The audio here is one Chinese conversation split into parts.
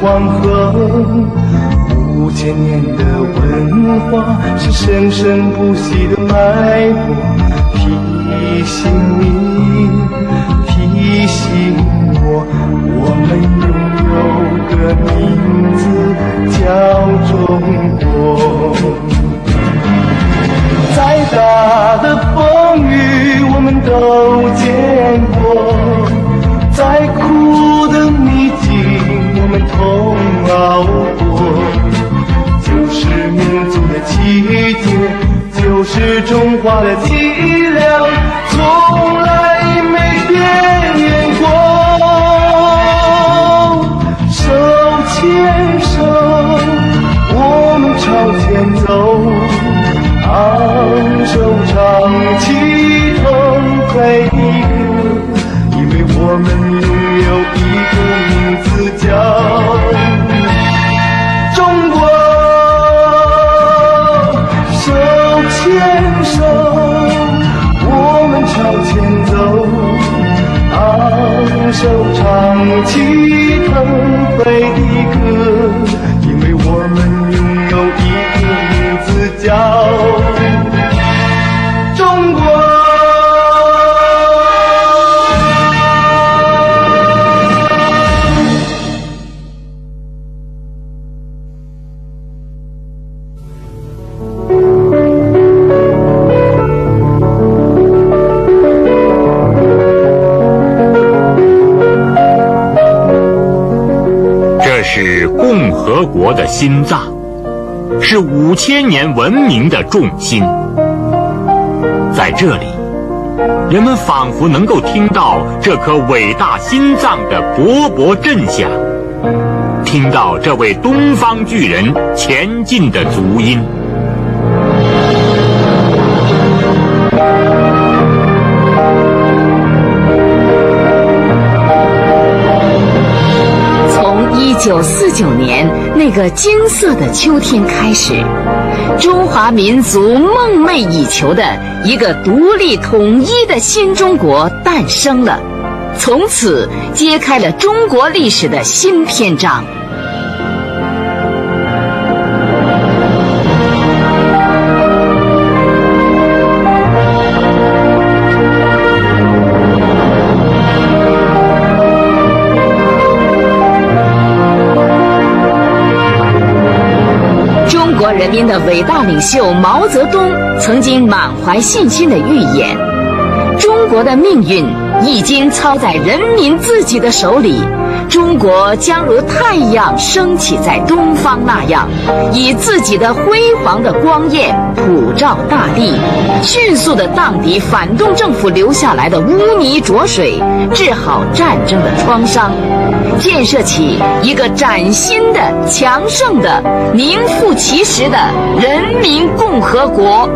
黄河，五千年的文化是生生不息的脉搏，提醒你，提醒我，我们拥有个名字叫中国。再大的我的凄凉，从来没变过。手牵手，我们朝前走。昂首唱起腾飞心脏，是五千年文明的重心。在这里，人们仿佛能够听到这颗伟大心脏的勃勃震响，听到这位东方巨人前进的足音。九四九年那个金色的秋天开始，中华民族梦寐以求的一个独立统一的新中国诞生了，从此揭开了中国历史的新篇章。人民的伟大领袖毛泽东曾经满怀信心的预言：中国的命运已经操在人民自己的手里。中国将如太阳升起在东方那样，以自己的辉煌的光焰普照大地，迅速地荡涤反动政府留下来的污泥浊水，治好战争的创伤，建设起一个崭新的、强盛的、名副其实的人民共和国。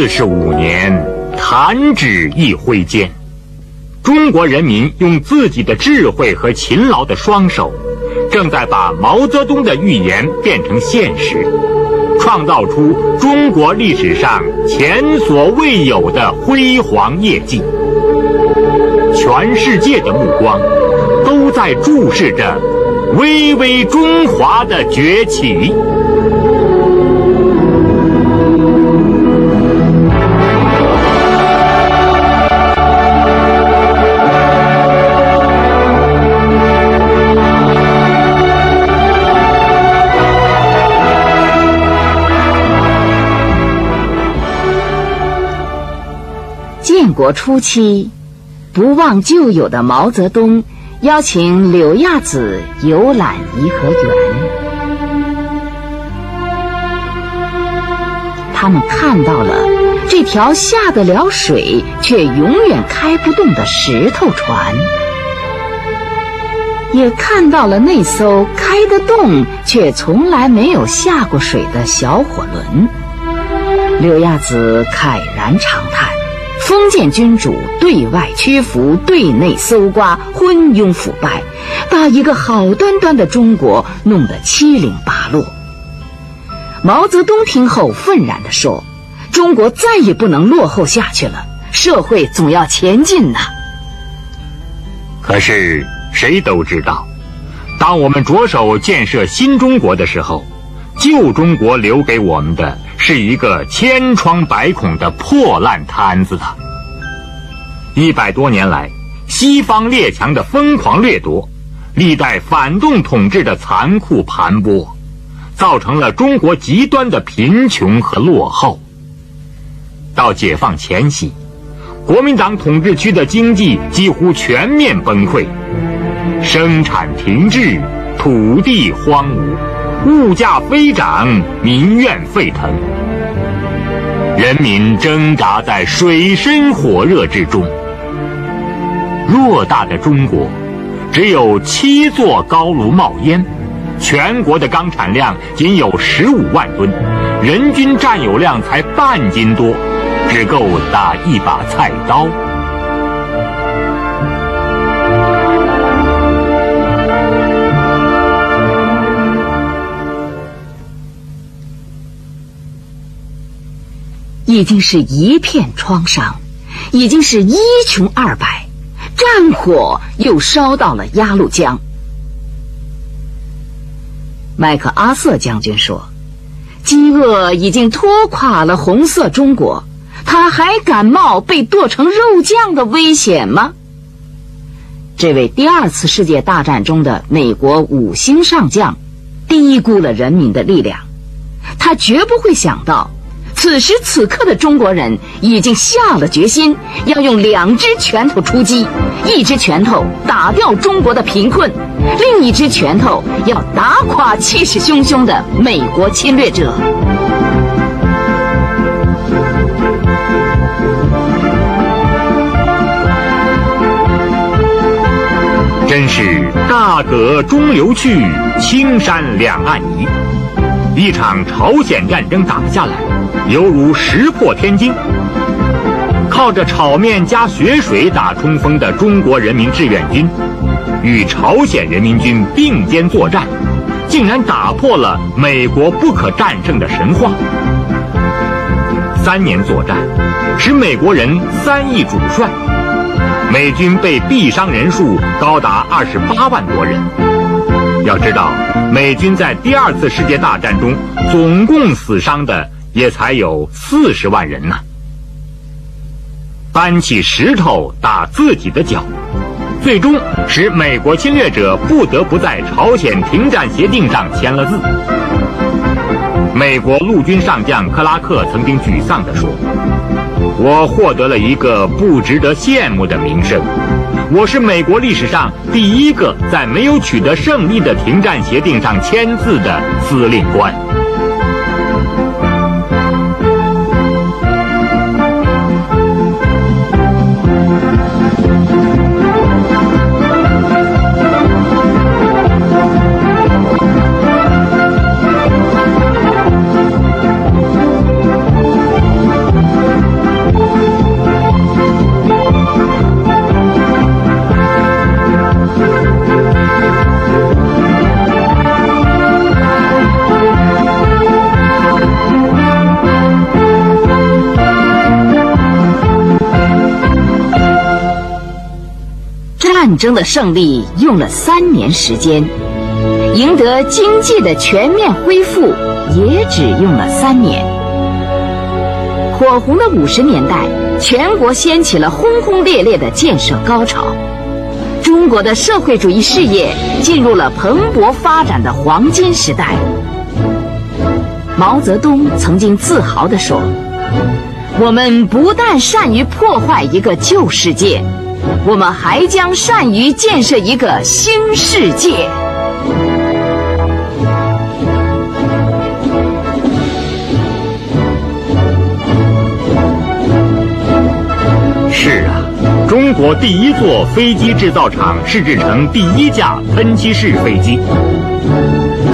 四十五年，弹指一挥间，中国人民用自己的智慧和勤劳的双手，正在把毛泽东的预言变成现实，创造出中国历史上前所未有的辉煌业绩。全世界的目光都在注视着巍巍中华的崛起。国初期，不忘旧友的毛泽东邀请柳亚子游览颐和园。他们看到了这条下得了水却永远开不动的石头船，也看到了那艘开得动却从来没有下过水的小火轮。柳亚子慨然长叹。封建君主对外屈服，对内搜刮，昏庸腐败，把一个好端端的中国弄得七零八落。毛泽东听后愤然地说：“中国再也不能落后下去了，社会总要前进呐。”可是谁都知道，当我们着手建设新中国的时候，旧中国留给我们的是一个千疮百孔的破烂摊子的。一百多年来，西方列强的疯狂掠夺，历代反动统治的残酷盘剥。造成了中国极端的贫穷和落后。到解放前夕，国民党统治区的经济几乎全面崩溃，生产停滞，土地荒芜，物价飞涨，民怨沸腾，人民挣扎在水深火热之中。偌大的中国，只有七座高炉冒烟。全国的钢产量仅有十五万吨，人均占有量才半斤多，只够打一把菜刀。已经是一片创伤，已经是一穷二白，战火又烧到了鸭绿江。麦克阿瑟将军说：“饥饿已经拖垮了红色中国，他还敢冒被剁成肉酱的危险吗？”这位第二次世界大战中的美国五星上将，低估了人民的力量，他绝不会想到。此时此刻的中国人已经下了决心，要用两只拳头出击，一只拳头打掉中国的贫困，另一只拳头要打垮气势汹汹的美国侵略者。真是大河中流去，青山两岸移。一场朝鲜战争打下来，犹如石破天惊。靠着炒面加血水打冲锋的中国人民志愿军，与朝鲜人民军并肩作战，竟然打破了美国不可战胜的神话。三年作战，使美国人三亿主帅，美军被毙伤人数高达二十八万多人。要知道，美军在第二次世界大战中总共死伤的也才有四十万人呢。搬起石头打自己的脚，最终使美国侵略者不得不在朝鲜停战协定上签了字。美国陆军上将克拉克曾经沮丧地说：“我获得了一个不值得羡慕的名声。”我是美国历史上第一个在没有取得胜利的停战协定上签字的司令官。争的胜利用了三年时间，赢得经济的全面恢复也只用了三年。火红的五十年代，全国掀起了轰轰烈烈的建设高潮，中国的社会主义事业进入了蓬勃发展的黄金时代。毛泽东曾经自豪地说：“我们不但善于破坏一个旧世界。”我们还将善于建设一个新世界。是啊，中国第一座飞机制造厂试制成第一架喷气式飞机。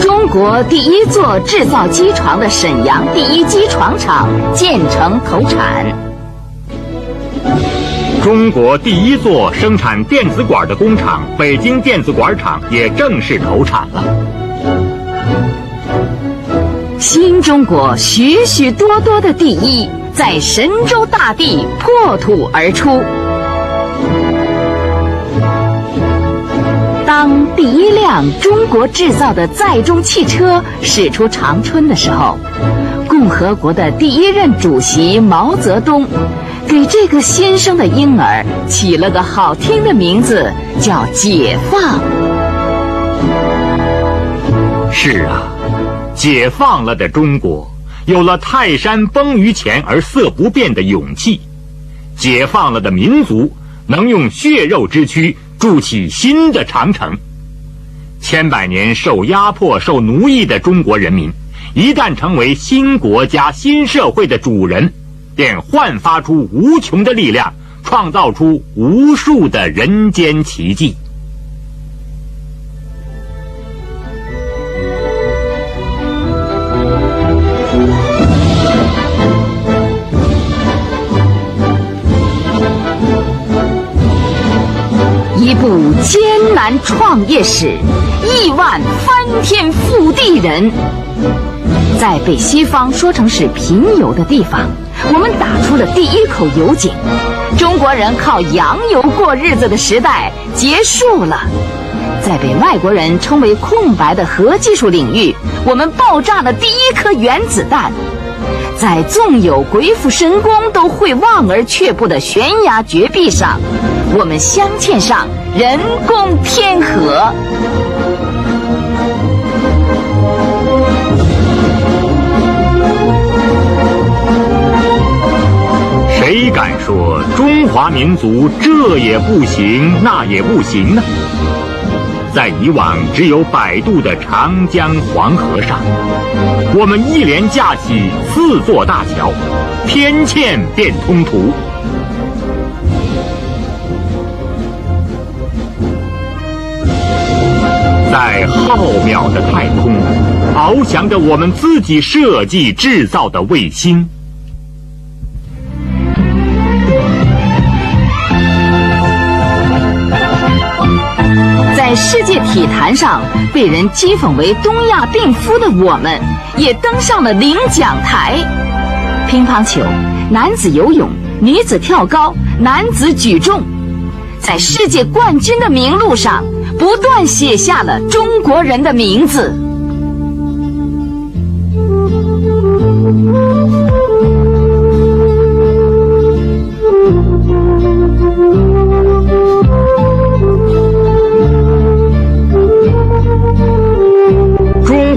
中国第一座制造机床的沈阳第一机床厂建成投产。中国第一座生产电子管的工厂——北京电子管厂也正式投产了。新中国许许多多的第一，在神州大地破土而出。当第一辆中国制造的载重汽车驶出长春的时候，共和国的第一任主席毛泽东给这个新生的婴儿起了个好听的名字，叫“解放”。是啊，解放了的中国，有了泰山崩于前而色不变的勇气；解放了的民族，能用血肉之躯。筑起新的长城。千百年受压迫、受奴役的中国人民，一旦成为新国家、新社会的主人，便焕发出无穷的力量，创造出无数的人间奇迹。一部艰难创业史，亿万翻天覆地人，在被西方说成是贫油的地方，我们打出了第一口油井。中国人靠洋油过日子的时代结束了。在被外国人称为空白的核技术领域，我们爆炸了第一颗原子弹。在纵有鬼斧神工都会望而却步的悬崖绝壁上，我们镶嵌上人工天河。敢说中华民族这也不行那也不行呢？在以往只有摆渡的长江黄河上，我们一连架起四座大桥，天堑变通途。在浩渺的太空，翱翔着我们自己设计制造的卫星。世界体坛上被人讥讽为“东亚病夫”的我们，也登上了领奖台。乒乓球、男子游泳、女子跳高、男子举重，在世界冠军的名录上，不断写下了中国人的名字。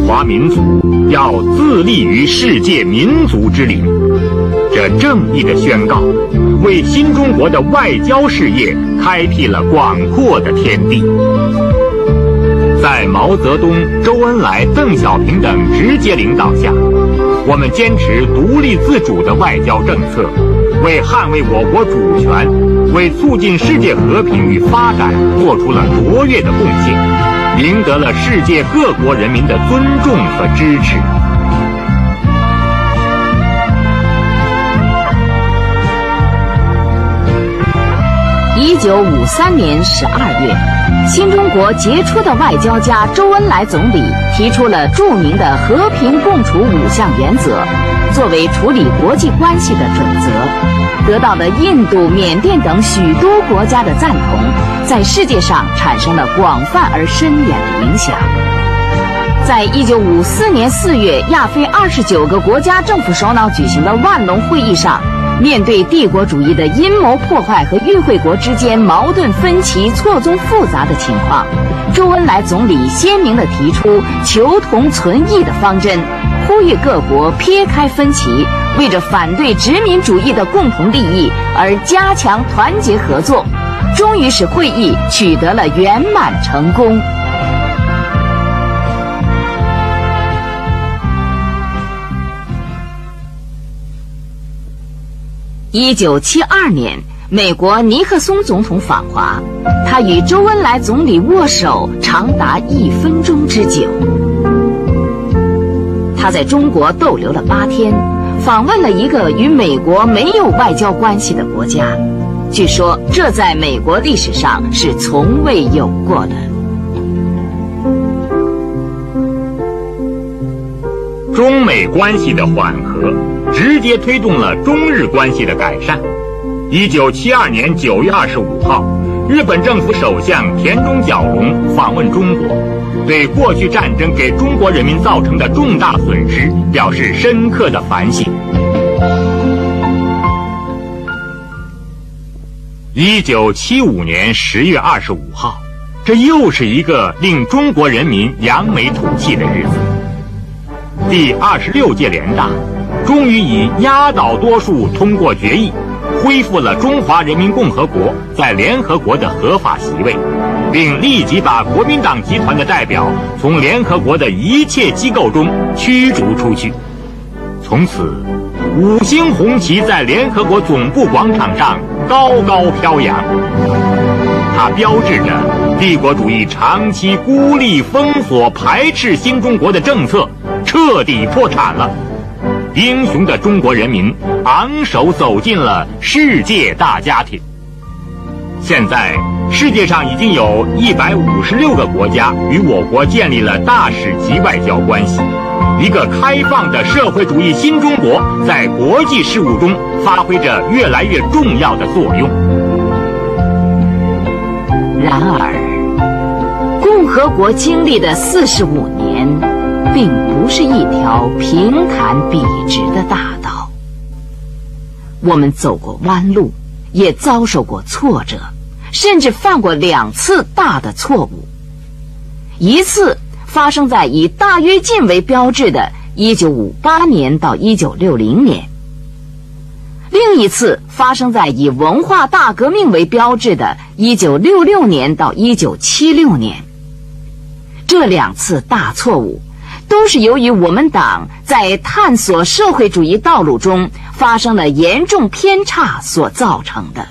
华民族要自立于世界民族之林，这正义的宣告，为新中国的外交事业开辟了广阔的天地。在毛泽东、周恩来、邓小平等直接领导下，我们坚持独立自主的外交政策，为捍卫我国主权，为促进世界和平与发展做出了卓越的贡献。赢得了世界各国人民的尊重和支持。一九五三年十二月，新中国杰出的外交家周恩来总理提出了著名的和平共处五项原则，作为处理国际关系的准则，得到了印度、缅甸等许多国家的赞同。在世界上产生了广泛而深远的影响。在一九五四年四月，亚非二十九个国家政府首脑举行的万隆会议上，面对帝国主义的阴谋破坏和与会国之间矛盾分歧错综复杂的情况，周恩来总理鲜明地提出求同存异的方针，呼吁各国撇开分歧，为着反对殖民主义的共同利益而加强团结合作。终于使会议取得了圆满成功。一九七二年，美国尼克松总统访华，他与周恩来总理握手长达一分钟之久。他在中国逗留了八天，访问了一个与美国没有外交关系的国家。据说这在美国历史上是从未有过的。中美关系的缓和，直接推动了中日关系的改善。一九七二年九月二十五号，日本政府首相田中角荣访问中国，对过去战争给中国人民造成的重大损失表示深刻的反省。一九七五年十月二十五号，这又是一个令中国人民扬眉吐气的日子。第二十六届联大终于以压倒多数通过决议，恢复了中华人民共和国在联合国的合法席位，并立即把国民党集团的代表从联合国的一切机构中驱逐出去。从此，五星红旗在联合国总部广场上高高飘扬，它标志着帝国主义长期孤立、封锁、排斥新中国的政策。彻底破产了，英雄的中国人民昂首走进了世界大家庭。现在，世界上已经有一百五十六个国家与我国建立了大使级外交关系，一个开放的社会主义新中国在国际事务中发挥着越来越重要的作用。然而，共和国经历的四十五年。并不是一条平坦笔直的大道。我们走过弯路，也遭受过挫折，甚至犯过两次大的错误。一次发生在以大跃进为标志的1958年到1960年，另一次发生在以文化大革命为标志的1966年到1976年。这两次大错误。都是由于我们党在探索社会主义道路中发生了严重偏差所造成的。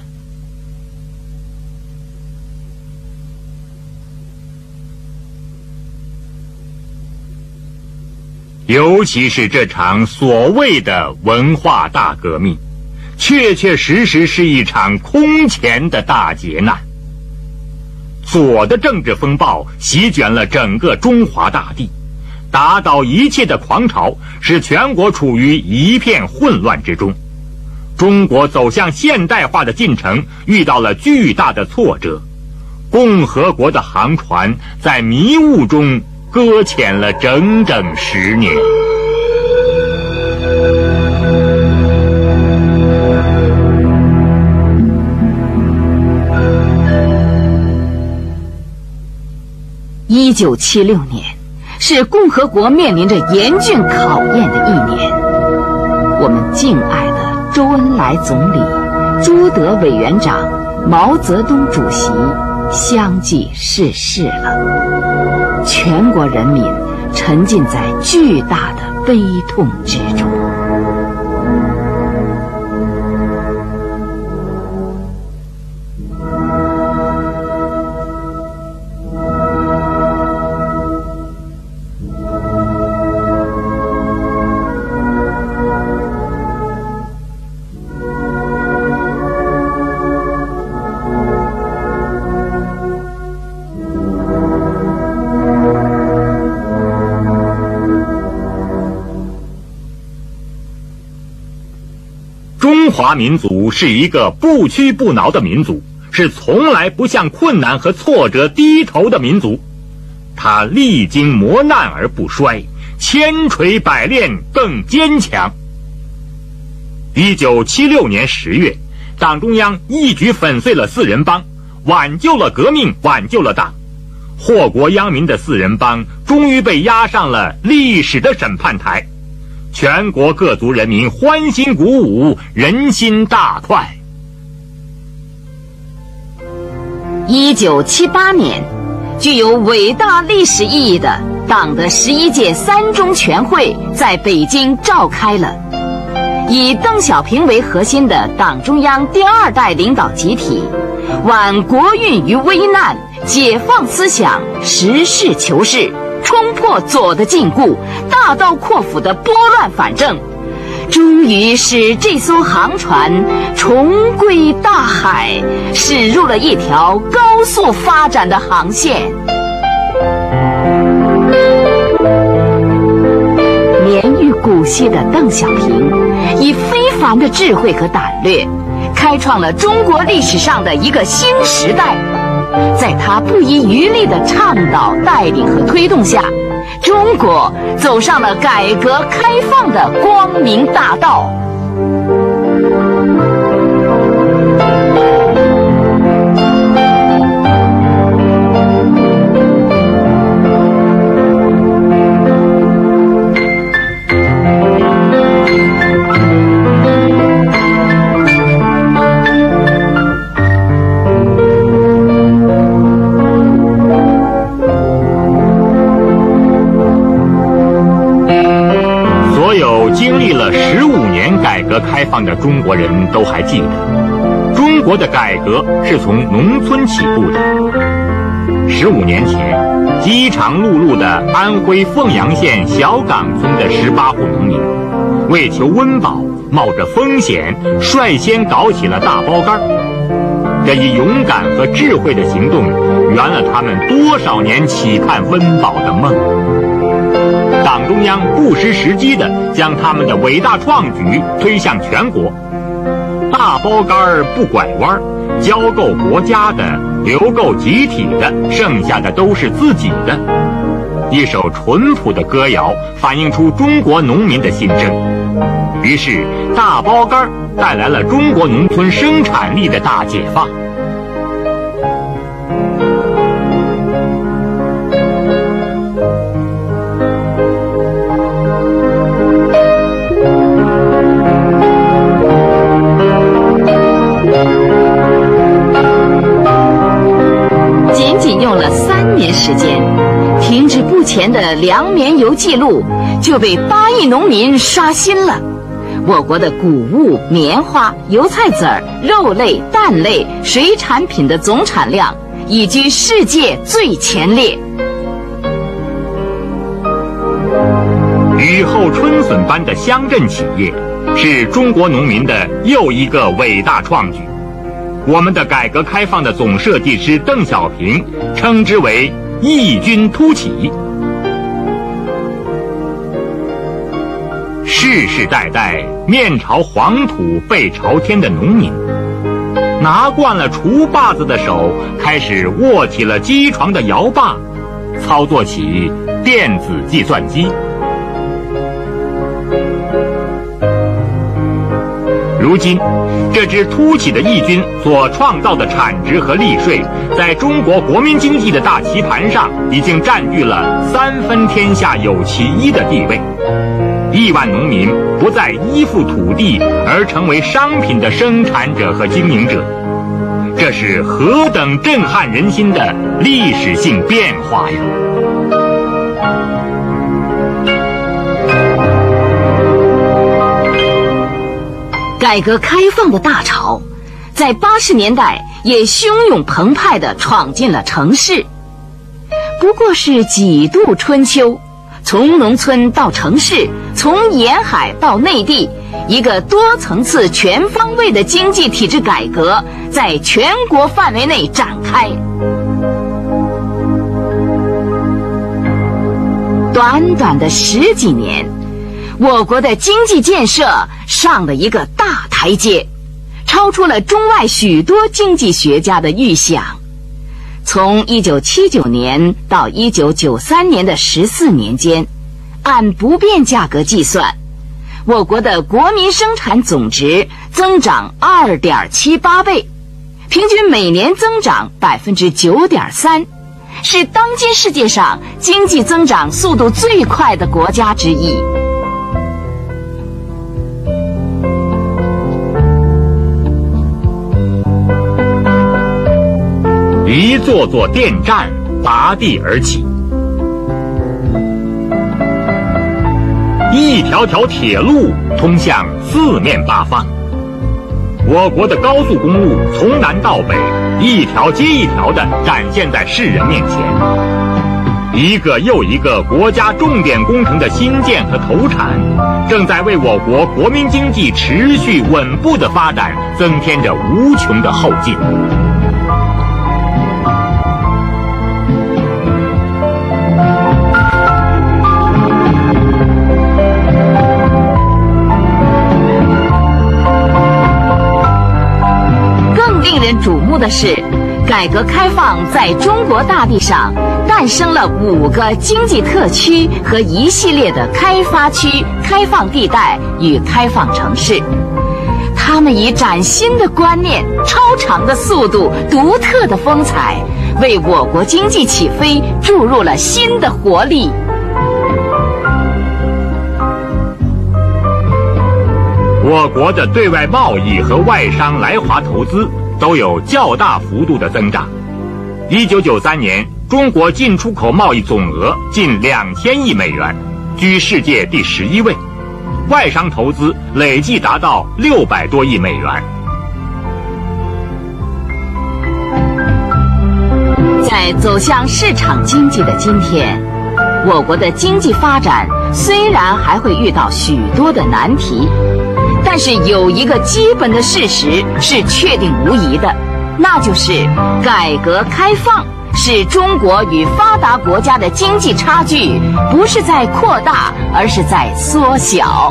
尤其是这场所谓的文化大革命，确确实实是一场空前的大劫难。左的政治风暴席卷了整个中华大地。打倒一切的狂潮，使全国处于一片混乱之中。中国走向现代化的进程遇到了巨大的挫折，共和国的航船在迷雾中搁浅了整整十年。一九七六年。是共和国面临着严峻考验的一年。我们敬爱的周恩来总理、朱德委员长、毛泽东主席相继逝世了，全国人民沉浸在巨大的悲痛之中。华民族是一个不屈不挠的民族，是从来不向困难和挫折低头的民族。他历经磨难而不衰，千锤百炼更坚强。一九七六年十月，党中央一举粉碎了四人帮，挽救了革命，挽救了党。祸国殃民的四人帮终于被押上了历史的审判台。全国各族人民欢欣鼓舞，人心大快。一九七八年，具有伟大历史意义的党的十一届三中全会在北京召开了。以邓小平为核心的党中央第二代领导集体，挽国运于危难，解放思想，实事求是。冲破左的禁锢，大刀阔斧的拨乱反正，终于使这艘航船重归大海，驶入了一条高速发展的航线。年逾古稀的邓小平，以非凡的智慧和胆略，开创了中国历史上的一个新时代。在他不遗余力的倡导、带领和推动下，中国走上了改革开放的光明大道。经历了十五年改革开放的中国人都还记得，中国的改革是从农村起步的。十五年前，饥肠辘辘的安徽凤阳县小岗村的十八户农民，为求温饱，冒着风险，率先搞起了大包干这一勇敢和智慧的行动，圆了他们多少年期盼温饱的梦。党中央不失时机地将他们的伟大创举推向全国。大包干儿不拐弯儿，交够国家的，留够集体的，剩下的都是自己的。一首淳朴的歌谣，反映出中国农民的心声。于是，大包干儿带来了中国农村生产力的大解放。时间，停滞不前的粮棉油记录就被八亿农民刷新了。我国的谷物、棉花、油菜籽儿、肉类、蛋类、水产品的总产量已居世界最前列。雨后春笋般的乡镇企业，是中国农民的又一个伟大创举。我们的改革开放的总设计师邓小平称之为“异军突起”。世世代代面朝黄土背朝天的农民，拿惯了锄把子的手，开始握起了机床的摇把，操作起电子计算机。如今，这支突起的义军所创造的产值和利税，在中国国民经济的大棋盘上，已经占据了三分天下有其一的地位。亿万农民不再依附土地，而成为商品的生产者和经营者，这是何等震撼人心的历史性变化呀！改革开放的大潮，在八十年代也汹涌澎湃地闯进了城市。不过是几度春秋，从农村到城市，从沿海到内地，一个多层次、全方位的经济体制改革在全国范围内展开。短短的十几年。我国的经济建设上了一个大台阶，超出了中外许多经济学家的预想。从1979年到1993年的十四年间，按不变价格计算，我国的国民生产总值增长2.78倍，平均每年增长9.3%，是当今世界上经济增长速度最快的国家之一。一座座电站拔地而起，一条条铁路通向四面八方。我国的高速公路从南到北，一条接一条的展现在世人面前。一个又一个国家重点工程的新建和投产，正在为我国国民经济持续稳步的发展增添着无穷的后劲。令人瞩目的是，改革开放在中国大地上诞生了五个经济特区和一系列的开发区、开放地带与开放城市。他们以崭新的观念、超长的速度、独特的风采，为我国经济起飞注入了新的活力。我国的对外贸易和外商来华投资都有较大幅度的增长。一九九三年，中国进出口贸易总额近两千亿美元，居世界第十一位；外商投资累计达到六百多亿美元。在走向市场经济的今天，我国的经济发展虽然还会遇到许多的难题。但是有一个基本的事实是确定无疑的，那就是改革开放使中国与发达国家的经济差距不是在扩大，而是在缩小。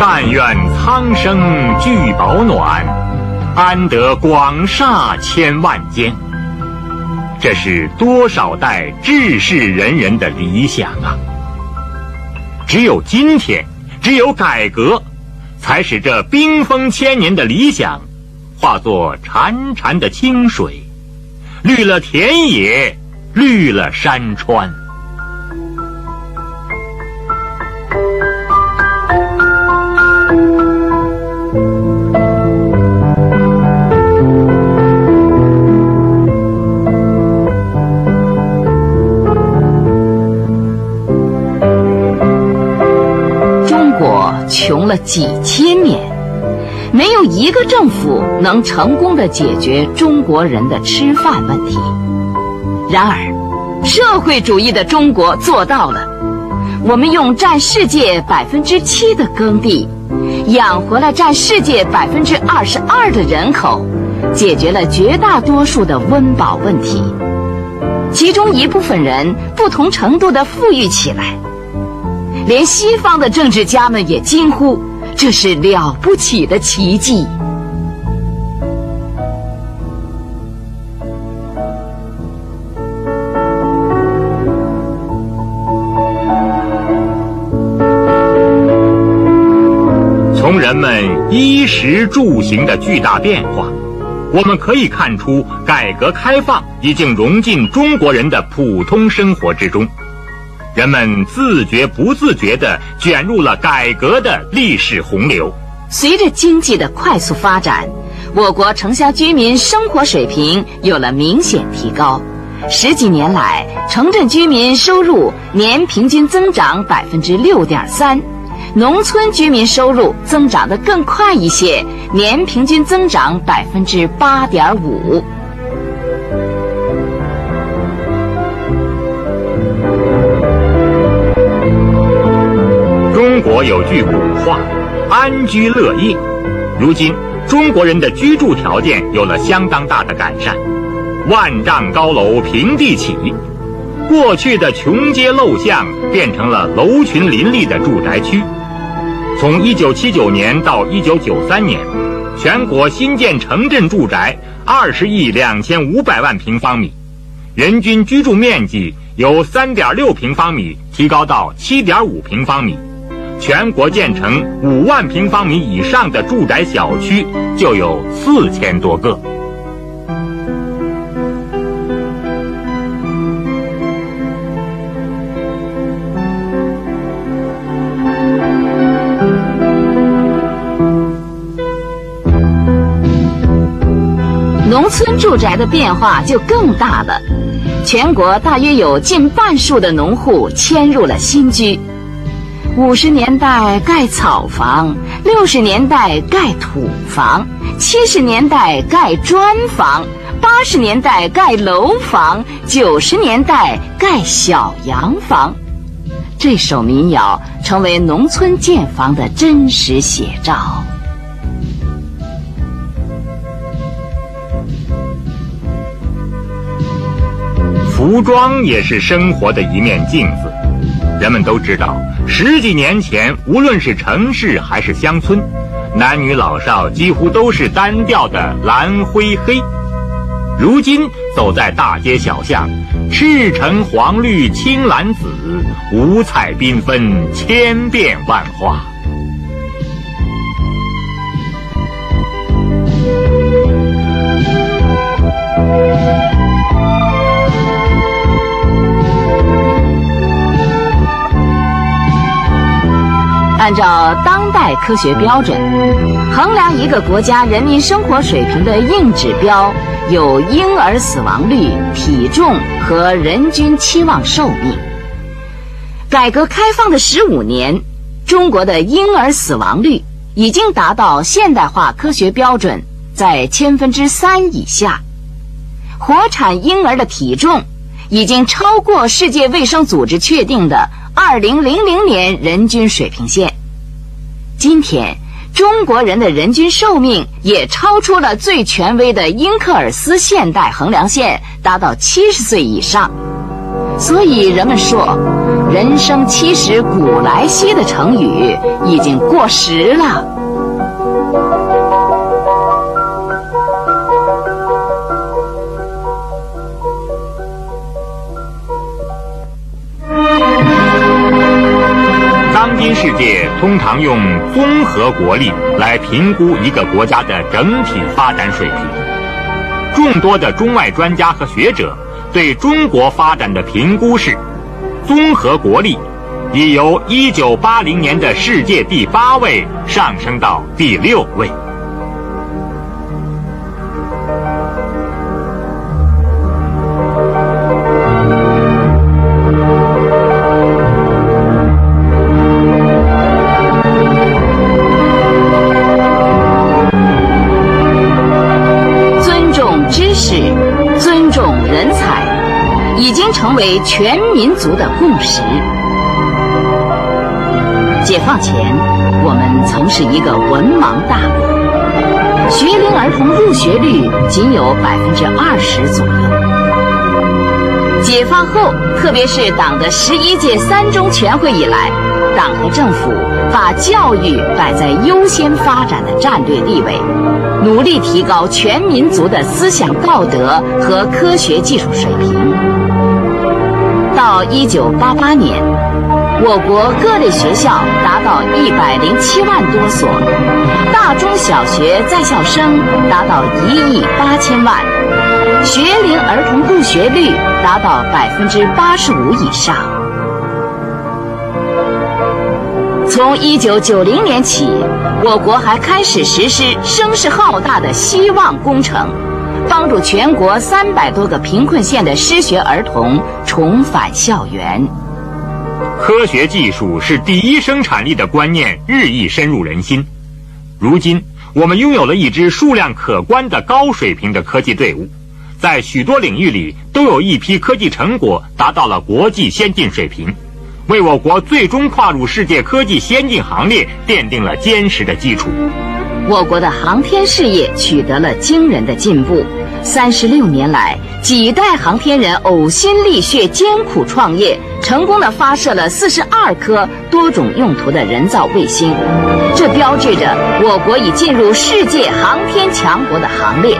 但愿苍生聚保暖，安得广厦千万间。这是多少代志士仁人的理想啊！只有今天，只有改革，才使这冰封千年的理想，化作潺潺的清水，绿了田野，绿了山川。了几千年，没有一个政府能成功的解决中国人的吃饭问题。然而，社会主义的中国做到了。我们用占世界百分之七的耕地，养活了占世界百分之二十二的人口，解决了绝大多数的温饱问题。其中一部分人不同程度的富裕起来。连西方的政治家们也惊呼：“这是了不起的奇迹。”从人们衣食住行的巨大变化，我们可以看出，改革开放已经融进中国人的普通生活之中。人们自觉不自觉地卷入了改革的历史洪流。随着经济的快速发展，我国城乡居民生活水平有了明显提高。十几年来，城镇居民收入年平均增长百分之六点三，农村居民收入增长得更快一些，年平均增长百分之八点五。有句古话：“安居乐业。”如今，中国人的居住条件有了相当大的改善，万丈高楼平地起，过去的穷街陋巷变成了楼群林立的住宅区。从1979年到1993年，全国新建城镇住宅20亿2500万平方米，人均居住面积由3.6平方米提高到7.5平方米。全国建成五万平方米以上的住宅小区就有四千多个。农村住宅的变化就更大了，全国大约有近半数的农户迁入了新居。五十年代盖草房，六十年代盖土房，七十年代盖砖房，八十年代盖楼房，九十年代盖小洋房。这首民谣成为农村建房的真实写照。服装也是生活的一面镜子。人们都知道，十几年前，无论是城市还是乡村，男女老少几乎都是单调的蓝灰黑。如今走在大街小巷，赤橙黄绿青蓝紫，五彩缤纷，千变万化。按照当代科学标准，衡量一个国家人民生活水平的硬指标有婴儿死亡率、体重和人均期望寿命。改革开放的十五年，中国的婴儿死亡率已经达到现代化科学标准在千分之三以下，活产婴儿的体重已经超过世界卫生组织确定的。二零零零年人均水平线。今天，中国人的人均寿命也超出了最权威的英克尔斯现代衡量线，达到七十岁以上。所以，人们说“人生七十古来稀”的成语已经过时了。新世界通常用综合国力来评估一个国家的整体发展水平。众多的中外专家和学者对中国发展的评估是：综合国力已由1980年的世界第八位上升到第六位。解放前，我们曾是一个文盲大国，学龄儿童入学率仅有百分之二十左右。解放后，特别是党的十一届三中全会以来，党和政府把教育摆在优先发展的战略地位，努力提高全民族的思想道德和科学技术水平。到一九八八年，我国各类学校到一百零七万多所，大中小学在校生达到一亿八千万，学龄儿童入学率达到百分之八十五以上。从一九九零年起，我国还开始实施声势浩大的“希望工程”。帮助全国三百多个贫困县的失学儿童重返校园。科学技术是第一生产力的观念日益深入人心。如今，我们拥有了一支数量可观的高水平的科技队伍，在许多领域里都有一批科技成果达到了国际先进水平，为我国最终跨入世界科技先进行列奠定了坚实的基础。我国的航天事业取得了惊人的进步。三十六年来，几代航天人呕心沥血、艰苦创业，成功的发射了四十二颗多种用途的人造卫星，这标志着我国已进入世界航天强国的行列。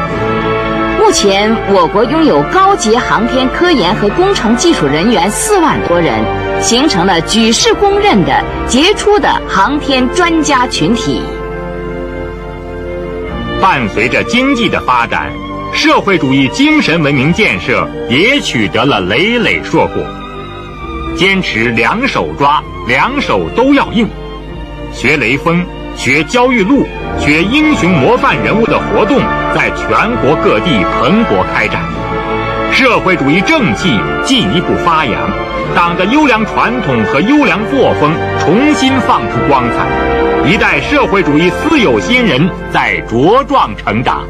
目前，我国拥有高级航天科研和工程技术人员四万多人，形成了举世公认的杰出的航天专家群体。伴随着经济的发展。社会主义精神文明建设也取得了累累硕果，坚持两手抓，两手都要硬，学雷锋、学焦裕禄、学英雄模范人物的活动在全国各地蓬勃开展，社会主义正气进一步发扬，党的优良传统和优良作风重新放出光彩，一代社会主义私有新人在茁壮成长。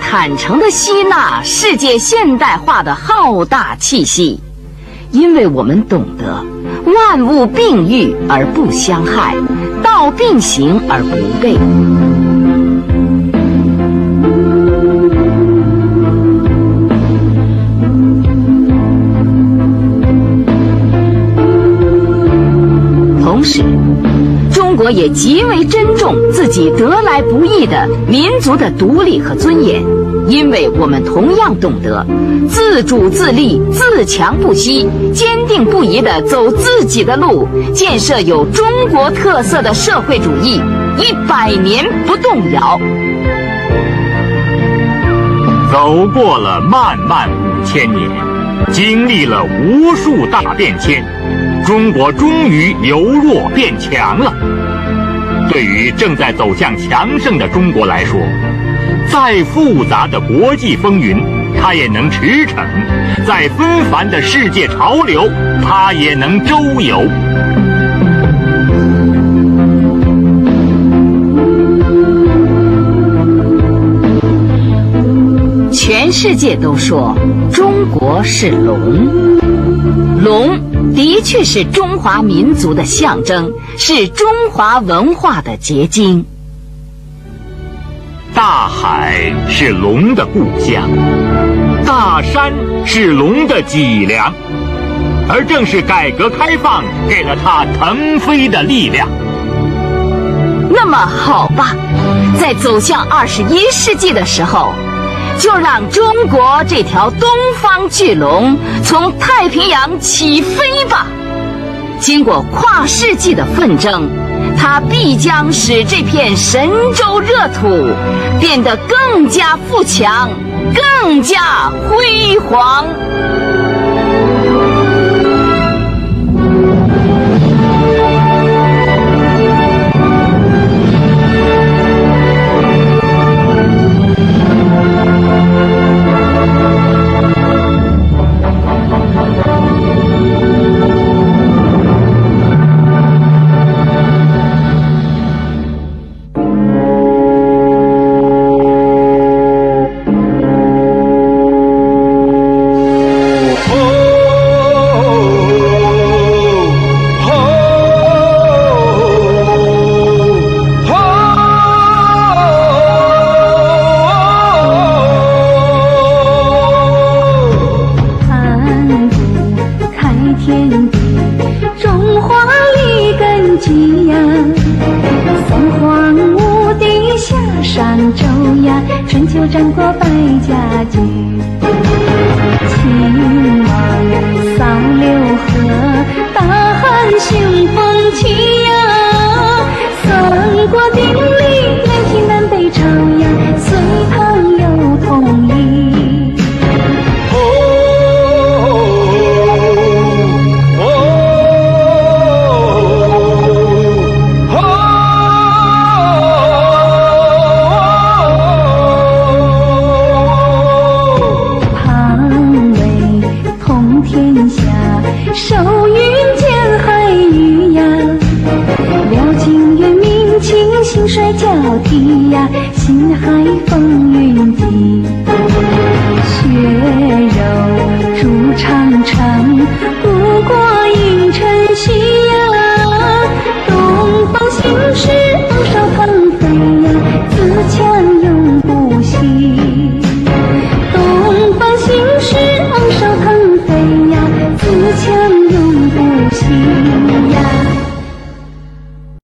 坦诚地吸纳世界现代化的浩大气息，因为我们懂得万物并育而不相害，道并行而不悖。同时中国也极为珍重自己得来不易的民族的独立和尊严，因为我们同样懂得自主自立、自强不息、坚定不移地走自己的路，建设有中国特色的社会主义，一百年不动摇。走过了漫漫五千年，经历了无数大变迁，中国终于由弱变强了。对于正在走向强盛的中国来说，再复杂的国际风云，它也能驰骋；再纷繁的世界潮流，它也能周游。全世界都说中国是龙，龙。的确是中华民族的象征，是中华文化的结晶。大海是龙的故乡，大山是龙的脊梁，而正是改革开放给了它腾飞的力量。那么好吧，在走向二十一世纪的时候。就让中国这条东方巨龙从太平洋起飞吧！经过跨世纪的奋争，它必将使这片神州热土变得更加富强、更加辉煌。水交替呀，